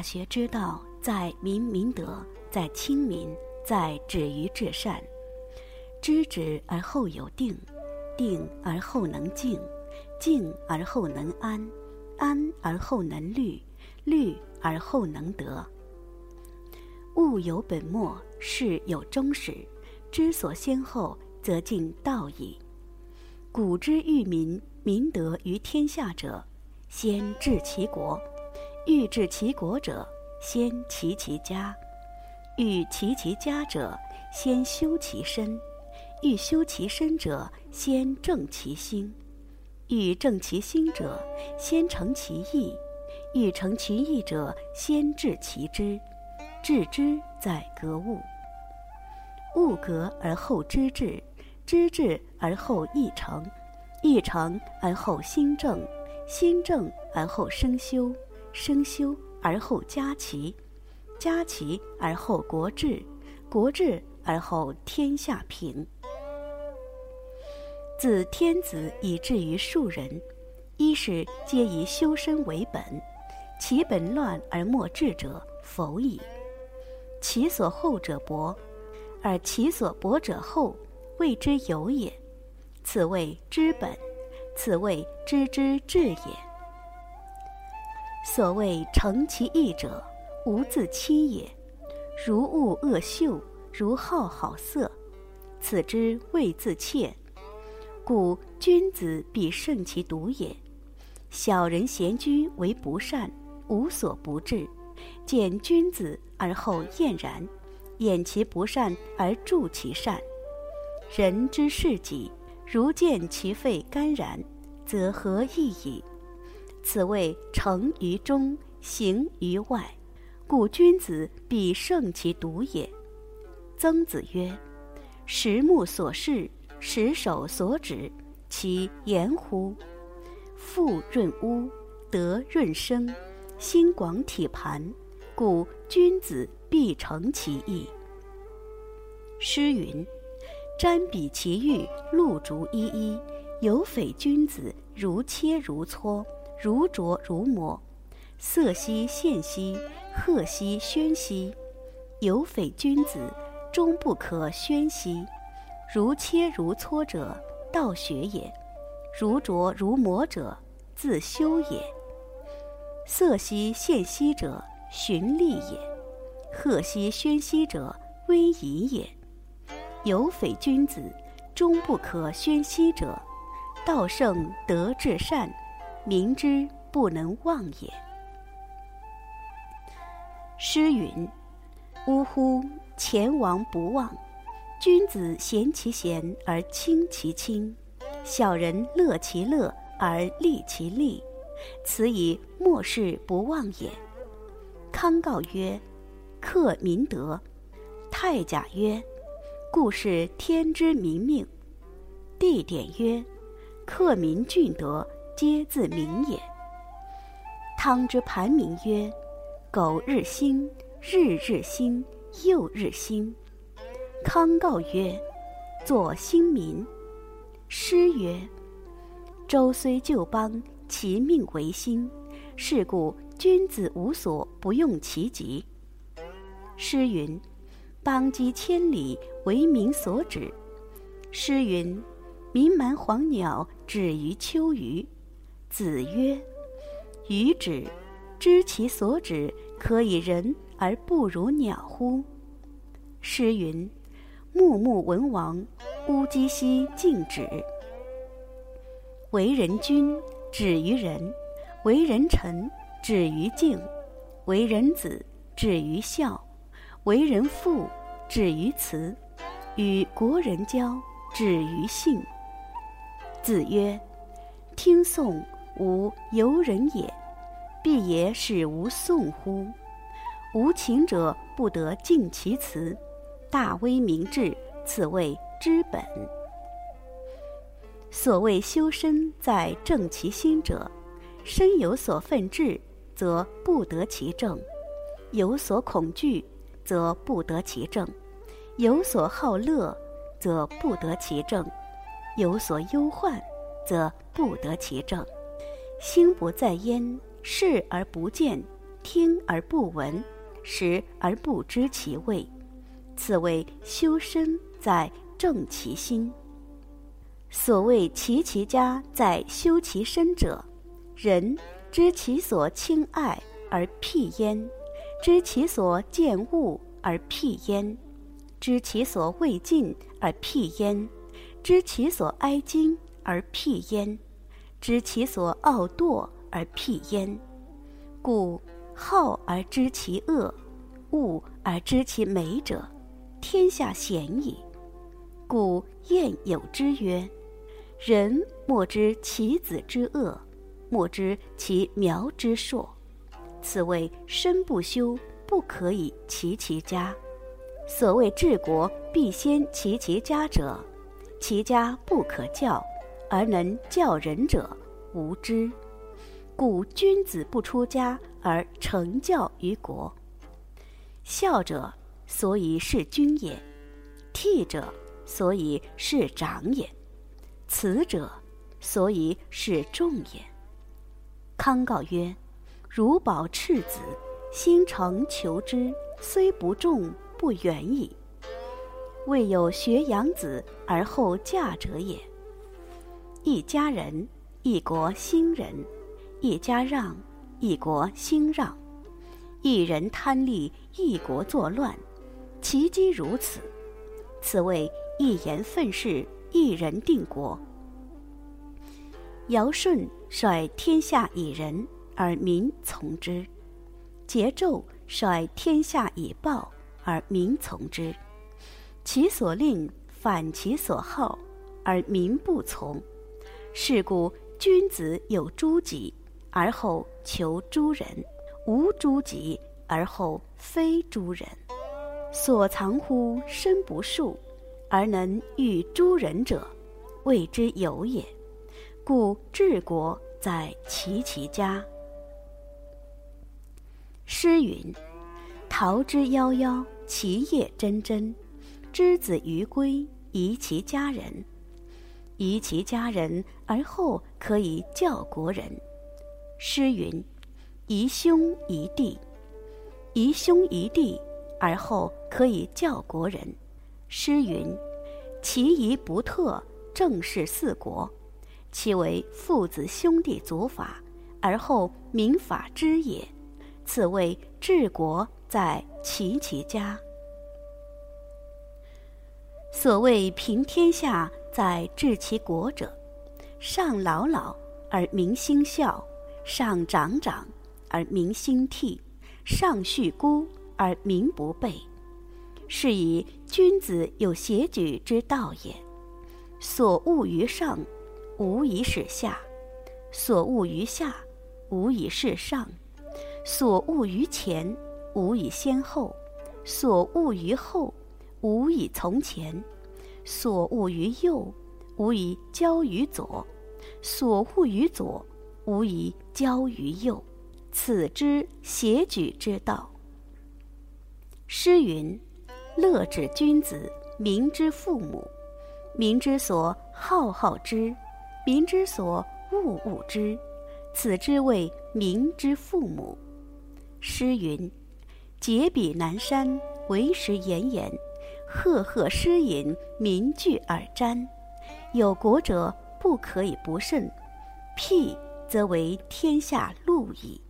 大学之道，在明明德，在亲民，在止于至善。知止而后有定，定而后能静，静而后能安，安而后能虑，虑而后能得。物有本末，事有终始，知所先后，则近道矣。古之欲民明德于天下者，先治其国；欲治其国者，先齐其家；欲齐其家者，先修其身；欲修其身者，先正其心；欲正其心者，先诚其意；欲诚其意者，先治其知。致知在格物，物格而后知至，知至而后意诚，意诚而后心正，心正而后生修，生修而后家齐，家齐而后国治，国治而后天下平。自天子以至于庶人，一是皆以修身为本，其本乱而莫治者，否矣。其所厚者薄，而其所薄者厚，谓之有也。此谓知本，此谓知之至也。所谓诚其意者，无自欺也。如恶恶嗅，如好好色，此之谓自怯。故君子必慎其独也。小人贤居为不善，无所不至。见君子而后厌然，掩其不善而助其善。人之事己，如见其肺肝然，则何益矣？此谓诚于中，行于外。故君子必胜其独也。曾子曰：“十目所视，十手所指，其言乎？富润屋，德润身。”心广体盘，故君子必诚其意。诗云：“瞻彼其玉，露竹依依。有匪君子，如切如磋，如琢如磨。色兮宪兮，赫兮喧兮。有匪君子，终不可宣兮。如切如磋者，道学也；如琢如磨者，自修也。”色兮宪兮者，循吏也；赫兮喧兮者，威仪也。有匪君子，终不可宣兮者，道圣德至善，民之不能忘也。诗云：“呜呼！前王不忘。君子贤其贤而亲其亲，小人乐其乐而利其利。”此以莫世不忘也。康告曰：“克明德。”太甲曰：“故是天之明命。”地点曰：“克明俊德，皆自明也。”汤之盘铭曰：“苟日新，日日新，又日新。”康告曰：“作新民。”诗曰：“周虽旧邦。”其命维新，是故君子无所不用其极。诗云：“邦畿千里，为民所指。”诗云：“民蛮黄鸟，止于秋鱼。”子曰：“予止，知其所止，可以人而不如鸟乎？”诗云：“穆穆文王，乌鸡兮敬止。”为人君。止于仁，为人臣；止于敬，为人子；止于孝，为人父；止于慈，与国人交；止于信。子曰：“听讼，吾由人也，必也使无讼乎？无情者不得尽其辞，大威明志，此谓知本。”所谓修身在正其心者，身有所愤志，则不得其正；有所恐惧，则不得其正；有所好乐，则不得其正；有所忧患，则不得其正。心不在焉，视而不见，听而不闻，食而不知其味，此谓修身在正其心。所谓齐其家在修其身者，人知其所亲爱而辟焉，知其所见恶而辟焉，知其所未尽而辟焉，知其所哀矜而辟焉，知其所傲惰而辟焉。故好而知其恶，恶而知其美者，天下鲜矣。故谚有之曰。人莫知其子之恶，莫知其苗之硕。此谓身不修，不可以齐其家。所谓治国必先齐其家者，其家不可教，而能教人者无知。故君子不出家而成教于国。孝者，所以事君也；悌者，所以事长也。慈者，所以是众也。康告曰：“如保赤子，心诚求之，虽不重，不远矣。未有学养子而后嫁者也。一家人，一国兴仁；一家让，一国兴让；一人贪利，一国作乱。其机如此，此谓一言愤世。”一人定国。尧舜率天下以仁，而民从之；桀纣率天下以暴，而民从之。其所令反其所好，而民不从。是故君子有诸己，而后求诸人；无诸己，而后非诸人。所藏乎身不术。而能御诸人者，谓之有也。故治国在齐其家。诗云：“桃之夭夭，其叶蓁蓁。之子于归，宜其家人。宜其家人，而后可以教国人。”诗云：“宜兄宜弟，宜兄宜弟，而后可以教国人。”诗云：“其仪不特，正是四国。其为父子兄弟祖法，而后民法之也。此谓治国在齐其家。所谓平天下在治其国者，上老老而民心孝，上长长而民心悌，上恤孤而民不备。”是以君子有协举之道也。所恶于上，无以使下；所恶于下，无以事上；所恶于前，无以先后；所恶于后，无以从前；所恶于右，无以交于左；所恶于左，无以交于右。此之协举之道。诗云。乐之君子，民之父母。民之所好好之，民之所恶恶之。此之谓民之父母。诗云：“解彼南山，为时炎炎。赫赫诗饮，民聚而瞻。有国者，不可以不慎。辟则为天下路矣。”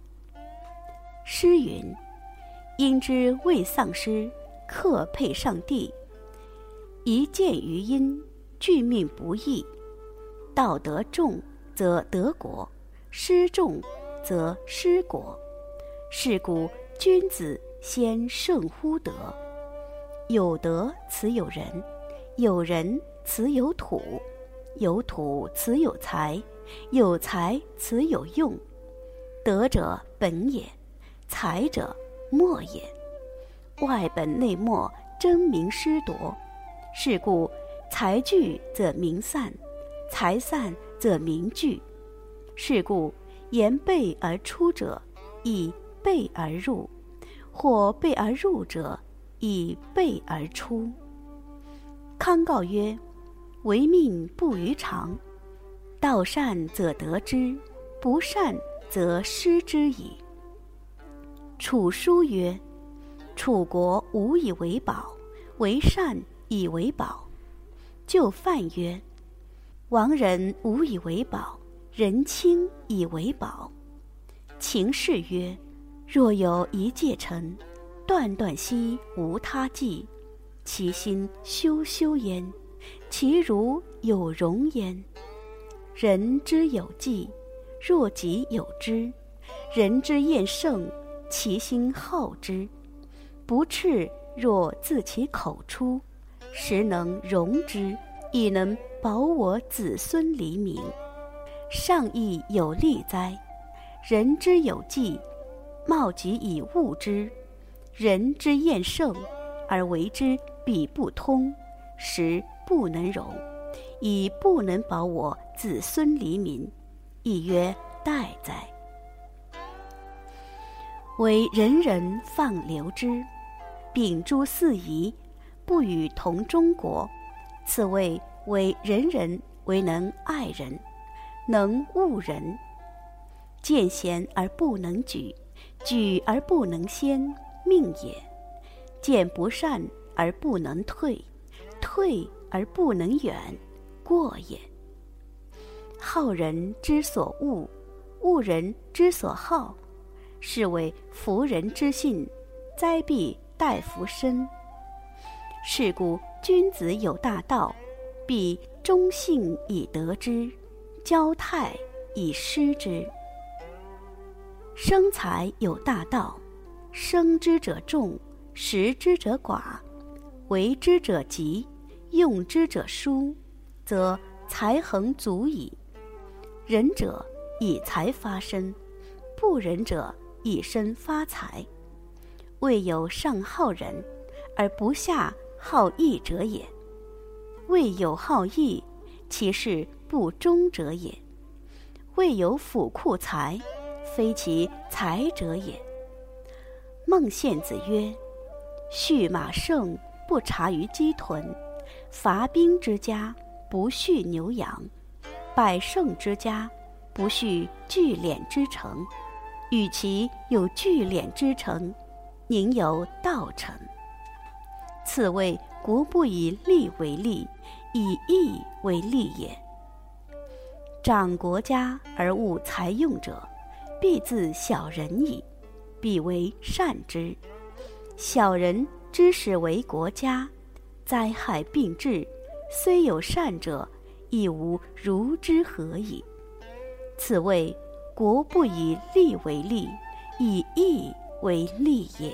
诗云：“因之未丧失。”克配上帝，一见于阴，俱命不义。道德重则得国，失重则失国。是故君子先胜乎德。有德此有人，有人此有土，有土此有财，有财此有用。德者本也，财者末也。外本内末，争名失夺。是故财聚则民散，财散则民聚。是故言备而出者，亦备而入；或备而入者，以备而出。康告曰：“唯命不于常，道善则得之，不善则失之矣。”楚书曰：“楚国无以为宝，为善以为宝。”就范曰：“王人无以为宝，人亲以为宝。”秦氏曰：“若有一介臣，断断兮无他计，其心修修焉，其如有容焉。人之有计，若己有之，人之厌胜。”其心好之，不赤若自其口出，实能容之，亦能保我子孙黎民。上亦有利哉？人之有计，貌己以物之，人之厌胜，而为之彼不通，实不能容，以不能保我子孙黎民，亦曰待哉？为人人放流之，秉诸四夷，不与同中国。此谓为人人为能爱人，能恶人。见贤而不能举，举而不能先，命也；见不善而不能退，退而不能远，过也。好人之所恶，恶人之所好。是谓福人之信，灾必待福身。是故君子有大道，必忠信以得之，交泰以失之。生财有大道，生之者众，食之者寡，为之者急，用之者疏，则才恒足矣。仁者以财发身，不仁者。以身发财，未有上好人而不下好义者也；未有好义，其事不忠者也；未有府库财，非其财者也。孟献子曰：“畜马胜，不察于鸡豚；伐兵之家，不畜牛羊；百胜之家，不畜聚敛之城。”与其有聚敛之城，宁有道成？此谓国不以利为利，以义为利也。长国家而务财用者，必自小人矣，必为善之。小人之使为国家，灾害并至，虽有善者，亦无如之何矣。此谓。国不以利为利，以义为利也。